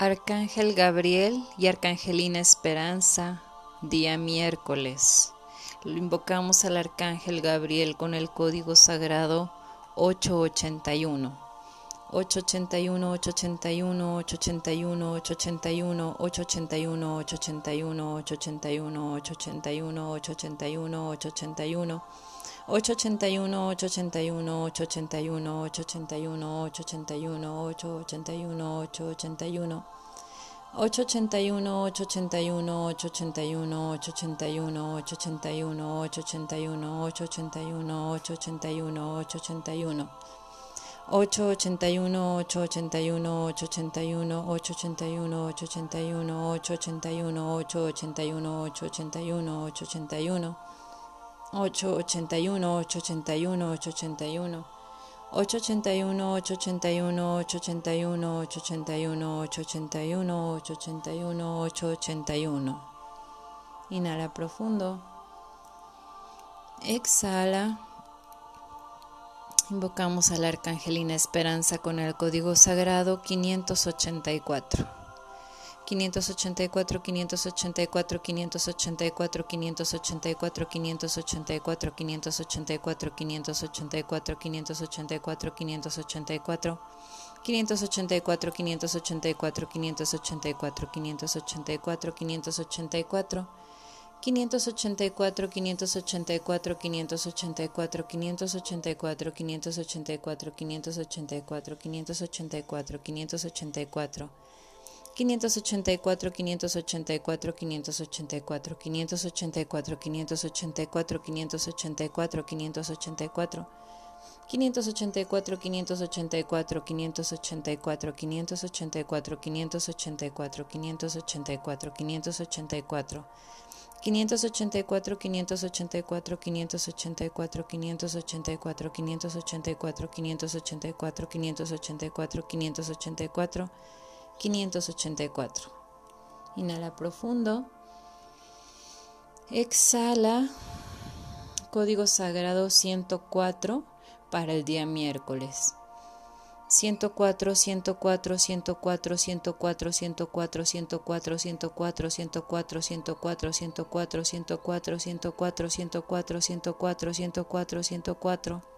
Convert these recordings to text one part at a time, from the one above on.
Arcángel Gabriel y Arcangelina Esperanza, día miércoles. Lo invocamos al Arcángel Gabriel con el código sagrado 881. 881, 881, 881, 881, 881, 881, 881, 881, 881, 881. 881, 881 881 881 881 881 881 881 881 881 881 881 881 881 881 881 881 881 881 881 881 881 881 881 881 881 881, 881, 881. 881, 881, 881, 881, 881, 881, 881. Inhala profundo. Exhala. Invocamos a la Arcangelina Esperanza con el código sagrado 584 quinientos ochenta y cuatro quinientos ochenta y cuatro quinientos ochenta y cuatro quinientos ochenta y cuatro quinientos ochenta y cuatro quinientos ochenta y cuatro quinientos ochenta y cuatro quinientos ochenta y cuatro quinientos ochenta y cuatro quinientos ochenta y cuatro quinientos ochenta y cuatro quinientos ochenta y cuatro quinientos ochenta y cuatro quinientos ochenta y cuatro quinientos ochenta y cuatro quinientos ochenta y cuatro quinientos ochenta y cuatro quinientos ochenta y cuatro quinientos ochenta y cuatro quinientos ochenta 584, 584, 584, 584, 584, 584, 584. 584, 584, 584, 584, 584, 584, 584. 584, 584, 584, 584, 584, 584, 584, 584. 584, 584, 584, 584, 584, 584, 584. Inhala profundo. Exhala. Código sagrado 104 para el día miércoles. 104, 104, 104, 104, 104, 104, 104, 104, 104, 104, 104, 104, 104, 104, 104, 104, 104. 104, 104,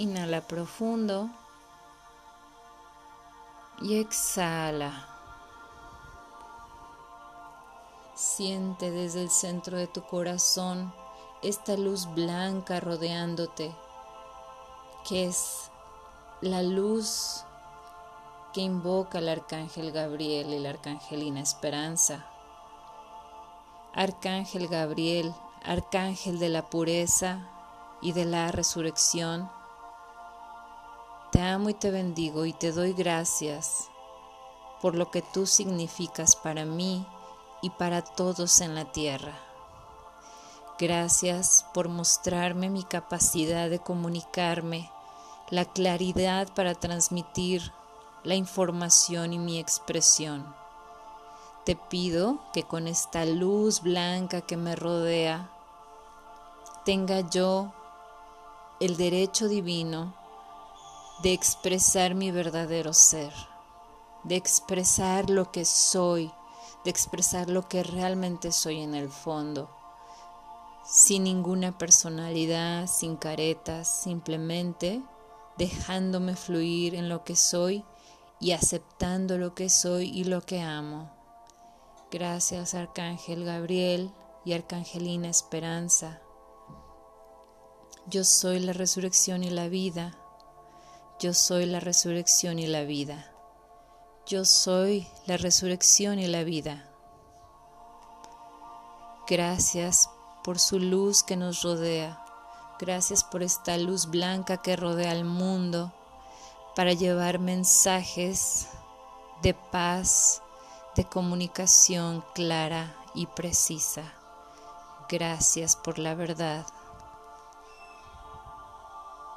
Inhala profundo y exhala. Siente desde el centro de tu corazón esta luz blanca rodeándote, que es la luz que invoca el arcángel Gabriel y la arcangelina Esperanza. Arcángel Gabriel, arcángel de la pureza y de la resurrección, te amo y te bendigo y te doy gracias por lo que tú significas para mí y para todos en la tierra. Gracias por mostrarme mi capacidad de comunicarme, la claridad para transmitir la información y mi expresión. Te pido que con esta luz blanca que me rodea, tenga yo el derecho divino de expresar mi verdadero ser, de expresar lo que soy, de expresar lo que realmente soy en el fondo, sin ninguna personalidad, sin caretas, simplemente dejándome fluir en lo que soy y aceptando lo que soy y lo que amo. Gracias Arcángel Gabriel y Arcangelina Esperanza. Yo soy la resurrección y la vida. Yo soy la resurrección y la vida. Yo soy la resurrección y la vida. Gracias por su luz que nos rodea. Gracias por esta luz blanca que rodea al mundo. para llevar mensajes de paz, de comunicación clara y precisa. Gracias por la verdad.